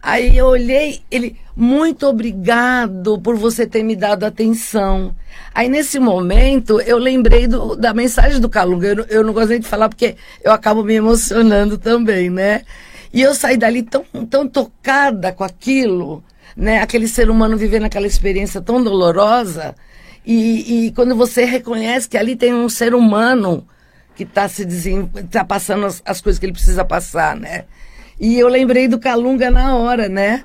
Aí eu olhei, ele, muito obrigado por você ter me dado atenção. Aí nesse momento eu lembrei do, da mensagem do Calunga. Eu, eu não gostei de falar porque eu acabo me emocionando também, né? E eu saí dali tão, tão tocada com aquilo, né? Aquele ser humano vivendo aquela experiência tão dolorosa. E, e quando você reconhece que ali tem um ser humano que está se desen... tá passando as, as coisas que ele precisa passar, né? E eu lembrei do Calunga na hora, né?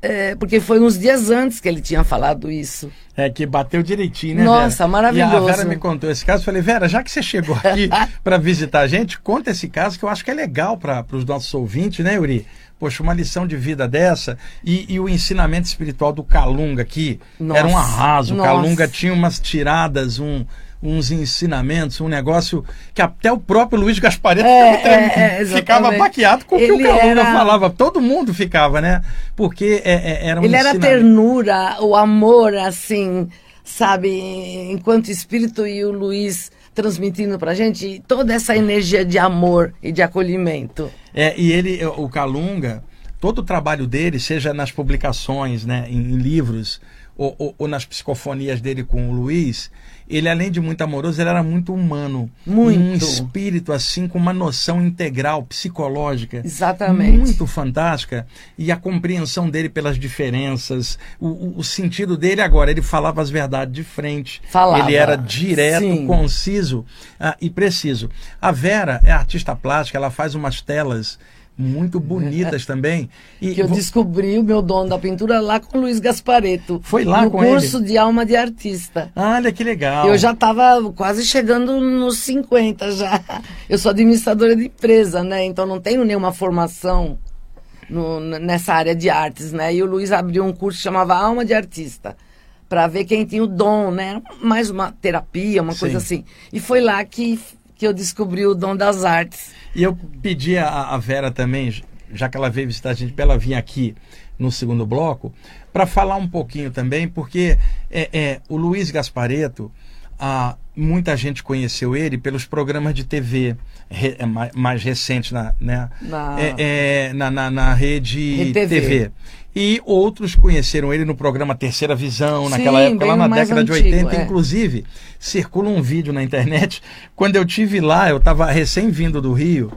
É, porque foi uns dias antes que ele tinha falado isso. É, que bateu direitinho, né? Nossa, Vera? maravilhoso. E a Vera me contou esse caso. Eu falei, Vera, já que você chegou aqui (laughs) para visitar a gente, conta esse caso que eu acho que é legal para os nossos ouvintes, né, Yuri? Poxa, uma lição de vida dessa e, e o ensinamento espiritual do Calunga aqui Nossa. era um arraso. O Calunga tinha umas tiradas, um, uns ensinamentos, um negócio que até o próprio Luiz Gasparetto é, é, ficava baqueado com o que o Calunga era... falava. Todo mundo ficava, né? Porque é, é era um Ele era a ternura, o amor, assim, sabe? Enquanto espírito e o Luiz transmitindo pra gente toda essa energia de amor e de acolhimento. É, e ele, o Calunga, todo o trabalho dele, seja nas publicações, né, em, em livros, ou, ou, ou, nas psicofonias dele com o Luiz, ele além de muito amoroso, ele era muito humano. Muito. Um espírito assim com uma noção integral, psicológica. Exatamente. Muito fantástica. E a compreensão dele pelas diferenças, o, o, o sentido dele agora, ele falava as verdades de frente. Falava. Ele era direto, Sim. conciso uh, e preciso. A Vera é artista plástica, ela faz umas telas muito bonitas também. E que eu descobri o meu dono da pintura lá com o Luiz Gaspareto. Foi lá com ele? No curso de alma de artista. Olha que legal. Eu já estava quase chegando nos 50 já. Eu sou administradora de empresa, né? Então não tenho nenhuma formação no, nessa área de artes, né? E o Luiz abriu um curso que chamava Alma de Artista para ver quem tinha o dom, né? Mais uma terapia, uma Sim. coisa assim. E foi lá que, que eu descobri o dom das artes. E eu pedi a, a Vera também, já que ela veio visitar a gente, para ela vir aqui no segundo bloco, para falar um pouquinho também, porque é, é o Luiz Gaspareto, a, muita gente conheceu ele pelos programas de TV re, é, mais, recentes na, né? na... É, é, na, na, na, rede TV. E outros conheceram ele no programa Terceira Visão, naquela Sim, época, lá na década antigo, de 80. É. Inclusive, circula um vídeo na internet. Quando eu tive lá, eu estava recém-vindo do Rio,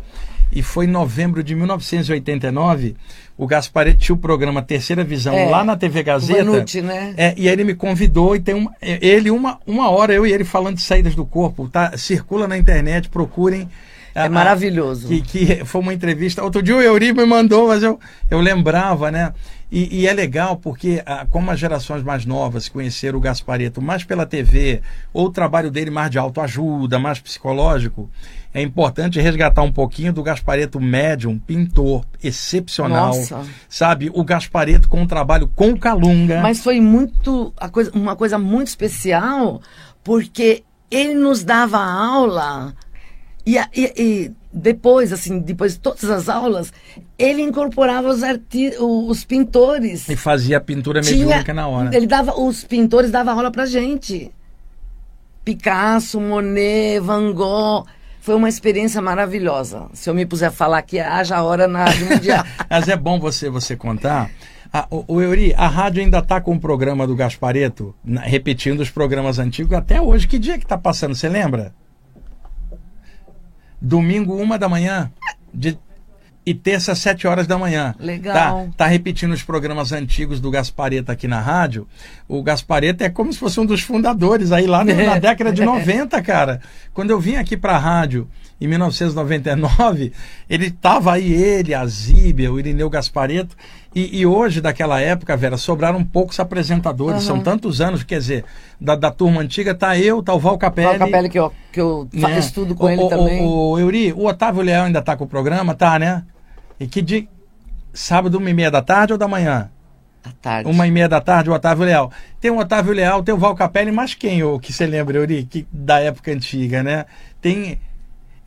e foi em novembro de 1989. O Gasparetti tinha o programa Terceira Visão é, lá na TV Gazeta. Vanucci, né? É, e aí ele me convidou e tem uma, ele uma, uma hora, eu e ele falando de saídas do corpo. Tá? Circula na internet, procurem. É maravilhoso. Que, que foi uma entrevista. Outro dia o Euri me mandou, mas eu, eu lembrava, né? E, e, é legal porque, ah, como as gerações mais novas conheceram o Gaspareto mais pela TV, ou o trabalho dele mais de autoajuda, mais psicológico, é importante resgatar um pouquinho do Gaspareto médium, pintor, excepcional. Nossa. Sabe? O Gaspareto com um trabalho com Calunga. Mas foi muito coisa, uma coisa muito especial, porque ele nos dava aula e, e, e depois, assim, depois de todas as aulas, ele incorporava os, arti os pintores. E fazia a pintura mediúnica na hora. Ele dava, os pintores davam aula pra gente. Picasso, Monet, Van Gogh. Foi uma experiência maravilhosa. Se eu me puser a falar aqui, haja hora na Rádio Mundial. (laughs) Mas é bom você, você contar. Ah, o, o Euri, a rádio ainda está com o programa do Gaspareto, na, repetindo os programas antigos até hoje. Que dia que está passando, você lembra? Domingo, uma da manhã. De, e terça, sete horas da manhã. Legal. Tá, tá repetindo os programas antigos do Gaspareto aqui na rádio. O Gaspareto é como se fosse um dos fundadores aí lá na (laughs) década de 90, cara. Quando eu vim aqui para a rádio em 1999, ele tava aí, ele, a Zíbia, o Irineu Gaspareto. E, e, hoje, daquela época, Vera, sobraram poucos apresentadores. Uhum. São tantos anos, quer dizer, da, da turma antiga tá eu, tá o Val Capelli. Val Capelli, que eu, que eu né? estudo com o, ele o, também. O, o Euri, o Otávio Leão ainda tá com o programa, tá, né? E que de sábado, uma e meia da tarde ou da manhã? Da tarde. Uma e meia da tarde, o Otávio Leal. Tem o Otávio Leal, tem o Val Capelli, mas quem, o que você lembra, Euri, que, da época antiga, né? Tem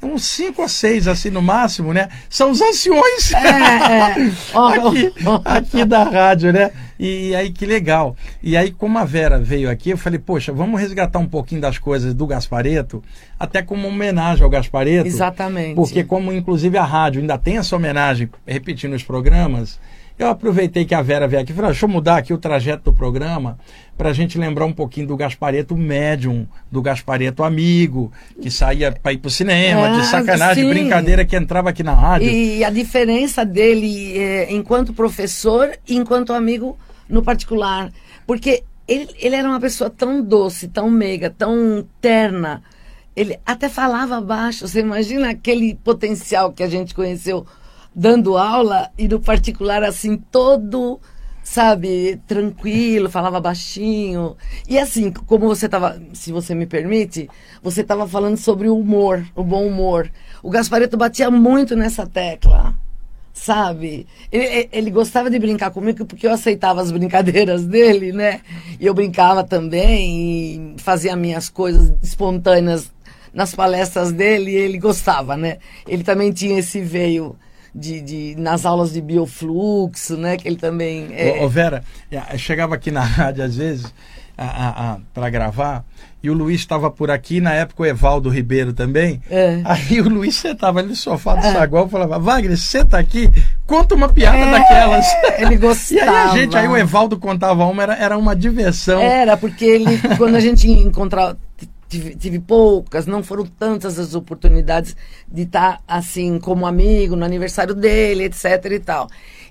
uns cinco ou seis, assim, no máximo, né? São os anciões é, é. (laughs) aqui, aqui da rádio, né? E aí, que legal. E aí, como a Vera veio aqui, eu falei, poxa, vamos resgatar um pouquinho das coisas do Gaspareto, até como homenagem ao Gaspareto. Exatamente. Porque como, inclusive, a rádio ainda tem essa homenagem, repetindo os programas, Eu aproveitei que a Vera veio aqui e falei, ah, deixa eu mudar aqui o trajeto do programa para a gente lembrar um pouquinho do Gaspareto médium, do Gaspareto amigo, que saía para ir para o cinema, de Ah, sacanagem, de sim. brincadeira, que entrava aqui na rádio. E a diferença dele é, enquanto professor e enquanto amigo no particular. Porque ele, ele era uma pessoa tão doce, tão meiga, tão terna. Ele até falava baixo. Você imagina aquele potencial que a gente conheceu dando aula e no particular assim todo sabe, tranquilo, falava baixinho. E assim, como você estava, se você me permite, você estava falando sobre o humor, o bom humor. O Gaspareto batia muito nessa tecla, sabe? Ele, ele gostava de brincar comigo porque eu aceitava as brincadeiras dele, né? E eu brincava também e fazia minhas coisas espontâneas nas palestras dele e ele gostava, né? Ele também tinha esse veio de, de, nas aulas de biofluxo, né? Que ele também. É... Ô, ô, Vera, eu chegava aqui na (laughs) rádio às vezes para gravar e o Luiz estava por aqui, na época o Evaldo Ribeiro também. É. Aí o Luiz sentava ali no sofá do saguão e falava: Wagner, senta aqui, conta uma piada É, daquelas. ele gostava. (laughs) E aí a gente, aí o Evaldo contava uma, era, era uma diversão. Era, porque ele, (laughs) quando a gente encontrava. Tive, tive, poucas, não foram tantas as oportunidades de estar assim como amigo no aniversário dele, etc e tal.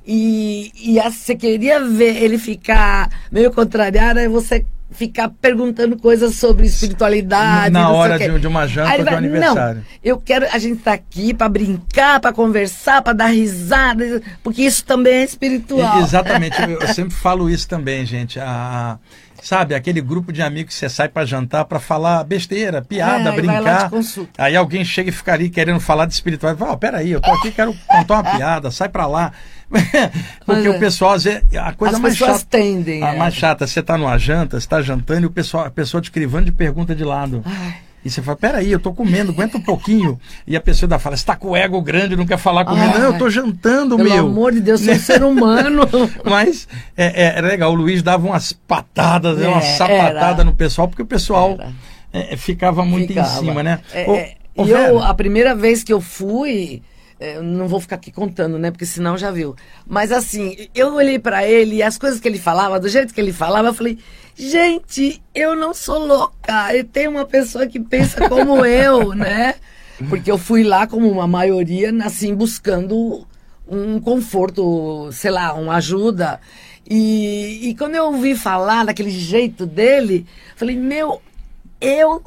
E, e você queria ver ele ficar meio contrariado, aí você ficar perguntando coisas sobre espiritualidade. Na hora de, de uma janta ou de um aniversário. Não, eu quero. A gente tá aqui para brincar, para conversar, para dar risada, porque isso também é espiritual. Exatamente, eu, eu sempre falo isso também, gente. A, a- sabe, aquele grupo de amigos que você sai para jantar para falar besteira, piada, É, brincar. Aí alguém chega e fica ali querendo falar de espiritual. Fala, oh, peraí, eu tô aqui, quero contar uma piada, sai para lá. (laughs) Porque é. o pessoal, às vezes, a coisa As mais pessoas chata. tendem. A é. mais chata, você tá numa janta, você tá jantando e o pessoal, a pessoa te escrevendo de pergunta de lado. Ai. E você fala, peraí, eu tô comendo, aguenta um pouquinho. E a pessoa ainda fala, você tá com o ego grande, não quer falar comigo. Ai. Não, eu tô jantando, Pelo meu. amor de Deus, sou um (laughs) ser humano. Mas é, é- é legal, o Luiz dava umas patadas, né, uma É, sapatada era. no pessoal, porque o pessoal é, é, ficava muito Ficava. em cima, né? É, Ô, é, e eu, a primeira vez que eu fui, é, eu não vou ficar aqui contando, né? Porque senão já viu. Mas assim, eu olhei pra ele e as coisas que ele falava, do jeito que ele falava, eu falei, gente, eu não sou louca. Eu tenho uma pessoa que pensa como (laughs) eu, né? Porque eu fui lá como uma maioria, assim, buscando um conforto, sei lá, uma ajuda. E, e quando eu ouvi falar daquele jeito dele, falei, meu, eu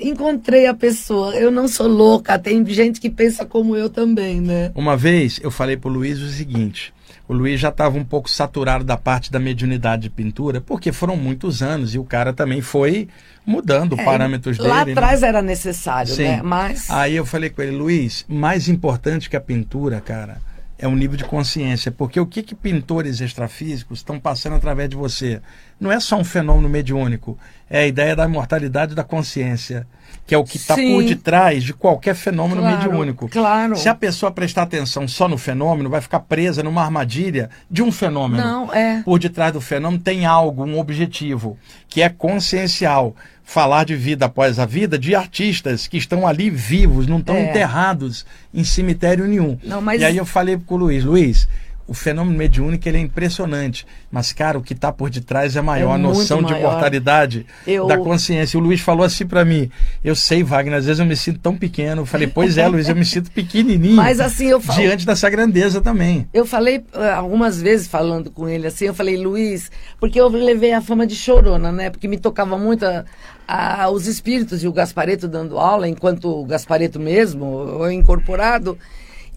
encontrei a pessoa. Eu não sou louca, tem gente que pensa como eu também, né? Uma vez eu falei pro Luiz o seguinte: o Luiz já estava um pouco saturado da parte da mediunidade de pintura, porque foram muitos anos e o cara também foi mudando É, parâmetros dele. Lá né? atrás era necessário, Sim. né? Mas Aí eu falei com ele, Luiz, mais importante que a pintura, cara, é o nível de consciência. Porque o que, que pintores extrafísicos estão passando através de você? Não é só um fenômeno mediúnico, é a ideia da imortalidade da consciência, que é o que está por detrás de qualquer fenômeno Claro, mediúnico. claro. Se a pessoa prestar atenção só no fenômeno, vai ficar presa numa armadilha de um fenômeno não, é. por detrás do fenômeno tem algo, um objetivo, que é consciencial. Falar de vida após a vida de artistas que estão ali vivos, não estão É. enterrados em cemitério nenhum. Não, mas- E aí eu falei com o Luiz, Luiz, o fenômeno mediúnico ele é impressionante, mas cara, o que está por detrás é maior, É a noção muito de maior. imortalidade Eu- da consciência. O Luiz falou assim para mim, eu sei, Wagner, às vezes eu me sinto tão pequeno. Eu falei, pois é, Luiz, eu me sinto pequenininho. (laughs) Mas assim, eu falo- diante dessa grandeza também. Eu falei eh, algumas vezes falando com ele assim, eu falei, Luiz, porque eu levei a fama de chorona, né? Porque me tocava muito a- a- os espíritos e o Gaspareto dando aula, enquanto o Gaspareto mesmo, eu incorporado.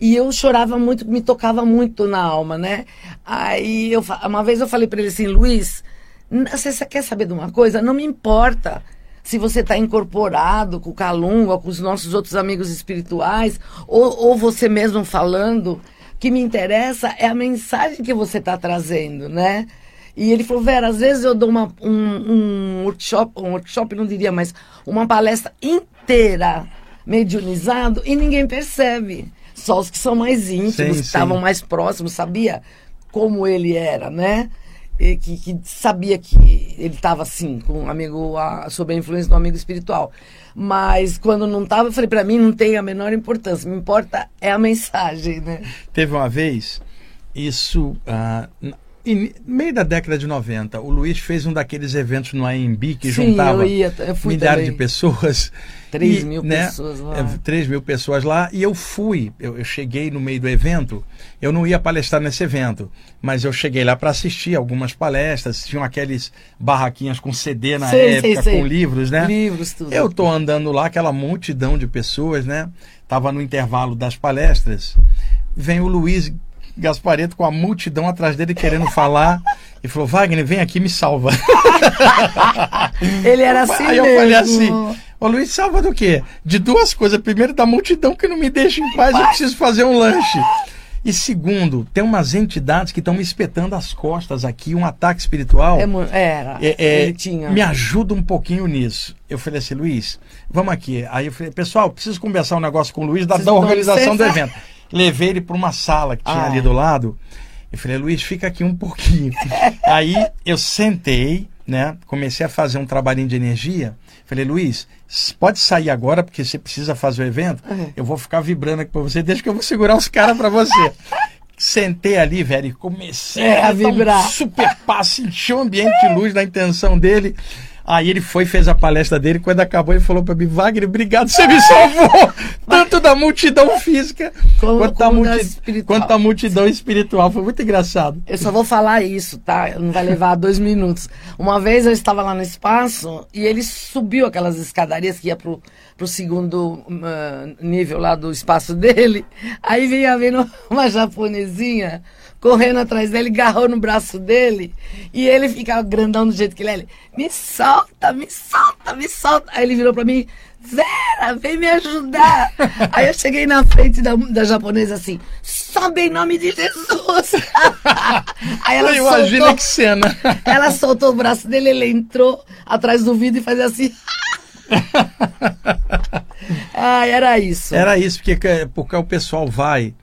E eu chorava muito, me tocava muito na alma, né? Aí eu, uma vez eu falei para ele assim, Luiz, você quer saber de uma coisa? Não me importa se você está incorporado com o Calunga, com os nossos outros amigos espirituais, ou, ou você mesmo falando. O que me interessa é a mensagem que você está trazendo, né? E ele falou, Vera, às vezes eu dou uma, um, um workshop, um workshop não diria, mas uma palestra inteira mediunizado e ninguém percebe. Só os que são mais íntimos, Sim, que estavam mais próximos, sabia como ele era, né? E que, que sabia que ele estava assim, com um amigo, a, sob a influência do amigo espiritual. Mas quando não estava, eu falei, para mim não tem a menor importância. Me importa é a mensagem, né? Teve uma vez Isso, ah, em meio da década de 90, o Luiz fez um daqueles eventos no AMB que Sim, juntava eu ia, eu milhares também. de pessoas. 3 E, mil né, pessoas lá. é, 3 mil pessoas lá. E eu fui, eu, eu cheguei no meio do evento. Eu não ia palestrar nesse evento, mas eu cheguei lá para assistir algumas palestras. Tinham aqueles barraquinhas com CD na Sei, época, sei, sei. com livros, né? Livros, tudo. Eu tô andando lá, aquela multidão de pessoas, né? Tava no intervalo das palestras. Vem o Luiz Gaspareto com a multidão atrás dele querendo falar. E falou, Wagner, vem aqui e me salva. Ele era assim Aí eu mesmo. falei assim, ô Luiz, salva do quê? De duas coisas. Primeiro, da multidão que não me deixa em paz, eu preciso fazer um lanche. E segundo, tem umas entidades que estão me espetando as costas aqui, um ataque espiritual. É era. É, é, tinha. Me ajuda um pouquinho nisso. Eu falei assim, Luiz, vamos aqui. Aí eu falei, pessoal, preciso conversar um negócio com o Luiz da, da organização do evento. (laughs) Levei ele para uma sala que tinha Ah. ali do lado. Eu falei, Luiz, fica aqui um pouquinho. (laughs) Aí eu sentei, né? Comecei a fazer um trabalhinho de energia. Falei, Luiz, pode sair agora, porque você precisa fazer o evento. Uhum. Eu vou ficar vibrando aqui para você, deixa que eu vou segurar os caras para você. (laughs) Sentei ali, velho, e comecei É, a um vibrar. super passe, encheu o ambiente de luz na intenção dele. Aí ele foi, fez a palestra dele. Quando acabou, ele falou pra mim: Wagner, obrigado, você me salvou. (laughs) Tanto da multidão física Como- quanto, da como da multi- quanto da multidão espiritual. Foi muito engraçado. Eu só vou falar isso, tá? Não vai levar dois minutos. Uma vez eu estava lá no espaço e ele subiu aquelas escadarias que ia pro, pro segundo ah, nível lá do espaço dele. Aí vinha vendo (laughs) uma japonesinha correndo atrás dele, agarrou no braço dele e ele ficava grandão do jeito que ele é. Ele, me solta, me solta, me solta. Aí ele virou pra mim, Vera, vem me ajudar. (laughs) Aí eu cheguei na frente da, da japonesa assim, sobe em nome de Jesus. (laughs) Aí ela Imagina soltou, que cena. (laughs) ela soltou o braço dele, ele entrou atrás do vidro e fazia assim. Ai, era isso. Era isso, porque, porque o pessoal vai.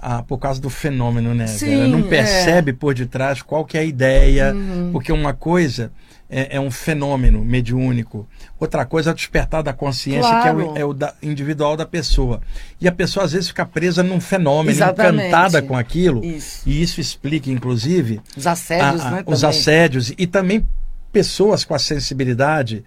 Ah, por causa do fenômeno, né? Sim, Vera? Não é. percebe por detrás qual que é a ideia, porque uma coisa é, é um fenômeno mediúnico, outra coisa é o despertar da consciência, que é Claro. o, é o da- individual da pessoa. E a pessoa às vezes fica presa num fenômeno, Exatamente. encantada com aquilo, Isso. e isso explica, inclusive, Os assédios, a- a- né? os também. assédios e também pessoas com a sensibilidade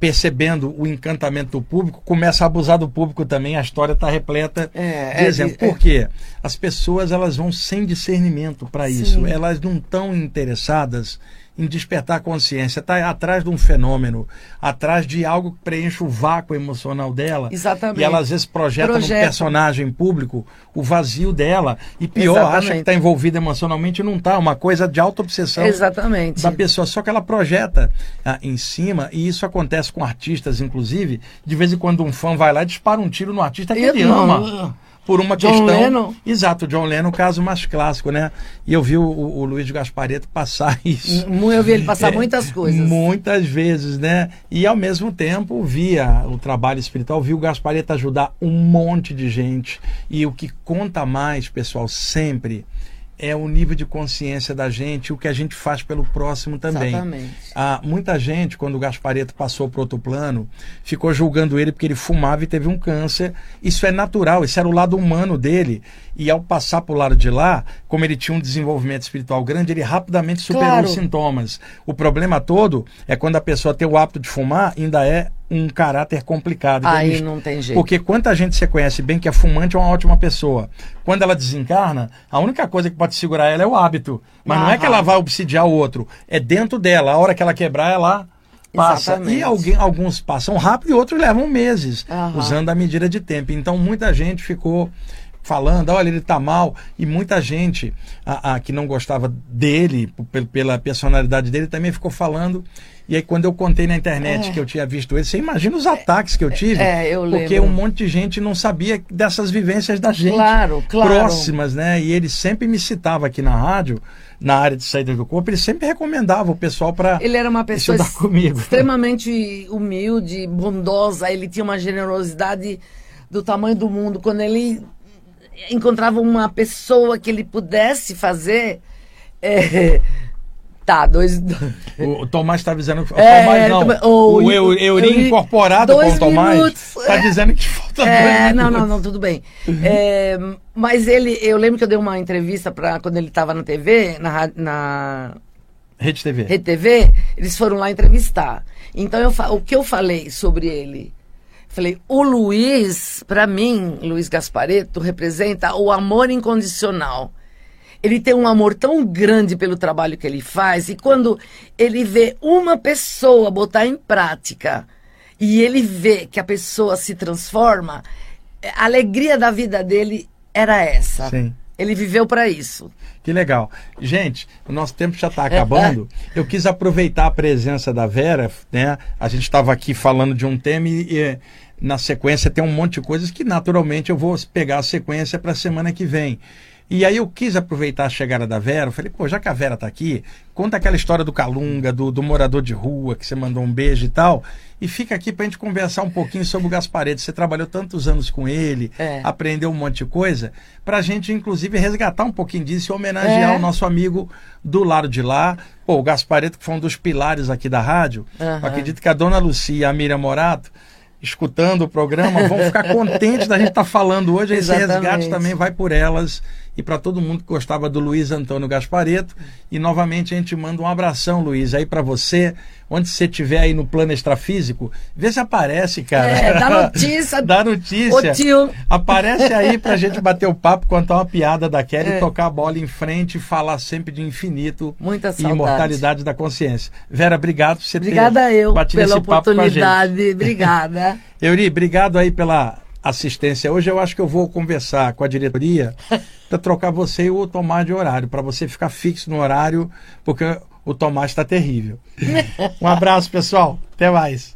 percebendo o encantamento do público começa a abusar do público também a história está repleta É, de é, exemplo. é. por quê? As pessoas elas vão sem discernimento para isso. Elas não estão interessadas em despertar consciência está atrás de um fenômeno atrás de algo que preenche o vácuo emocional dela Exatamente. e ela às vezes projeta, no Projeta. personagem público o vazio dela e pior acha que Exatamente. está envolvida emocionalmente e não está uma coisa de auto-obsessão Exatamente. da pessoa, só que ela projeta ah, em cima, e isso acontece com artistas, inclusive. De vez em quando um fã vai lá e dispara um tiro no artista que Eu ele não. Por uma John questão. Lennon? Exato, John Lennon, o caso mais clássico, né? E eu vi o, o, Luiz Gaspareto passar (laughs) isso. Eu vi ele passar É, muitas coisas. Muitas vezes, né? E ao mesmo tempo via o trabalho espiritual, via o Gaspareto ajudar um monte de gente. E o que conta mais, pessoal, sempre é o nível de consciência da gente, o que a gente faz pelo próximo também. Exatamente. Ah, muita gente, quando o Gaspareto passou para outro plano, ficou julgando ele porque ele fumava e teve um câncer. Isso é natural, isso era o lado humano dele. E ao passar para o lado de lá, como ele tinha um desenvolvimento espiritual grande, ele rapidamente superou Claro. os sintomas. O problema todo é quando a pessoa tem o hábito de fumar, ainda é um caráter complicado. Aí Então, não tem jeito. porque quanta gente você conhece bem que é fumante é uma ótima pessoa. Quando ela desencarna, a única coisa que pode segurar ela é o hábito. Mas não é que Aham. ela vai obsidiar o outro. É dentro dela. A hora que ela quebrar, ela passa. Exatamente. E alguém, alguns passam rápido e outros levam meses, Aham. usando a medida de tempo. Então muita gente ficou falando, olha, ele tá mal. E muita gente a, a, que não gostava dele, pela personalidade dele, também ficou falando. E aí, quando eu contei na internet É. que eu tinha visto ele, você imagina os ataques que eu tive? É, eu Porque lembro. um monte de gente não sabia dessas vivências da gente. Claro, claro. Próximas, né? E ele sempre me citava aqui na rádio, na área de saída do corpo, ele sempre recomendava o pessoal para Ele era uma pessoa extremamente humilde, bondosa. Ele tinha uma generosidade do tamanho do mundo. Quando ele encontrava uma pessoa que ele pudesse fazer, é, (laughs) Tá, dois. O, Tomás está dizendo. O É, Tomás não. O, o- eu, Euri Euri- incorporado com o Tomás está dizendo que falta É, dois não, não, não, tudo bem. É, mas ele, eu lembro que eu dei uma entrevista para quando ele estava na TV, na, na Rede TV. Rede TV, eles foram lá entrevistar. Então, eu, o que eu falei sobre ele? Falei, o Luiz, para mim, Luiz Gaspareto, representa o amor incondicional. Ele tem um amor tão grande pelo trabalho que ele faz, e quando ele vê uma pessoa botar em prática, e ele vê que a pessoa se transforma, a alegria da vida dele era essa. Sim. Ele viveu para isso. Que legal. Gente, o nosso tempo já está acabando. (laughs) Eu quis aproveitar a presença da Vera, né? A gente estava aqui falando de um tema e, e, na sequência tem um monte de coisas que naturalmente eu vou pegar a sequência para a semana que vem. E aí eu quis aproveitar a chegada da Vera, eu falei, pô, já que a Vera está aqui, conta aquela história do Calunga, do, do morador de rua, que você mandou um beijo e tal, e fica aqui para a gente conversar um pouquinho sobre o Gaspareto. Você trabalhou tantos anos com ele, É. aprendeu um monte de coisa, para a gente, inclusive, resgatar um pouquinho disso e homenagear É. o nosso amigo do lado de lá. Pô, o Gaspareto, que foi um dos pilares aqui da rádio. Eu acredito que a dona Lucia e a Miriam Morato, escutando o programa, vão ficar (laughs) contentes da gente estar falando hoje. Esse resgate também vai por elas e para todo mundo que gostava do Luiz Antônio Gaspareto. E novamente a gente manda um abração, Luiz, aí para você, onde você estiver aí no plano extrafísico, vê se aparece, cara. É, dá (laughs) notícia. dá notícia. Ô, tio. Aparece aí pra (laughs) gente bater o papo, contar uma piada daquela É. e tocar a bola em frente e falar sempre de infinito Muita e imortalidade da consciência. Vera, obrigado por você Obrigada ter eu batido pela esse papo com a gente. oportunidade. (laughs) Obrigada. Euri, obrigado aí pela assistência. Hoje eu acho que eu vou conversar com a diretoria para trocar você e o Tomás de horário, para você ficar fixo no horário, porque o Tomás está terrível. (laughs) Um abraço, pessoal. Até mais.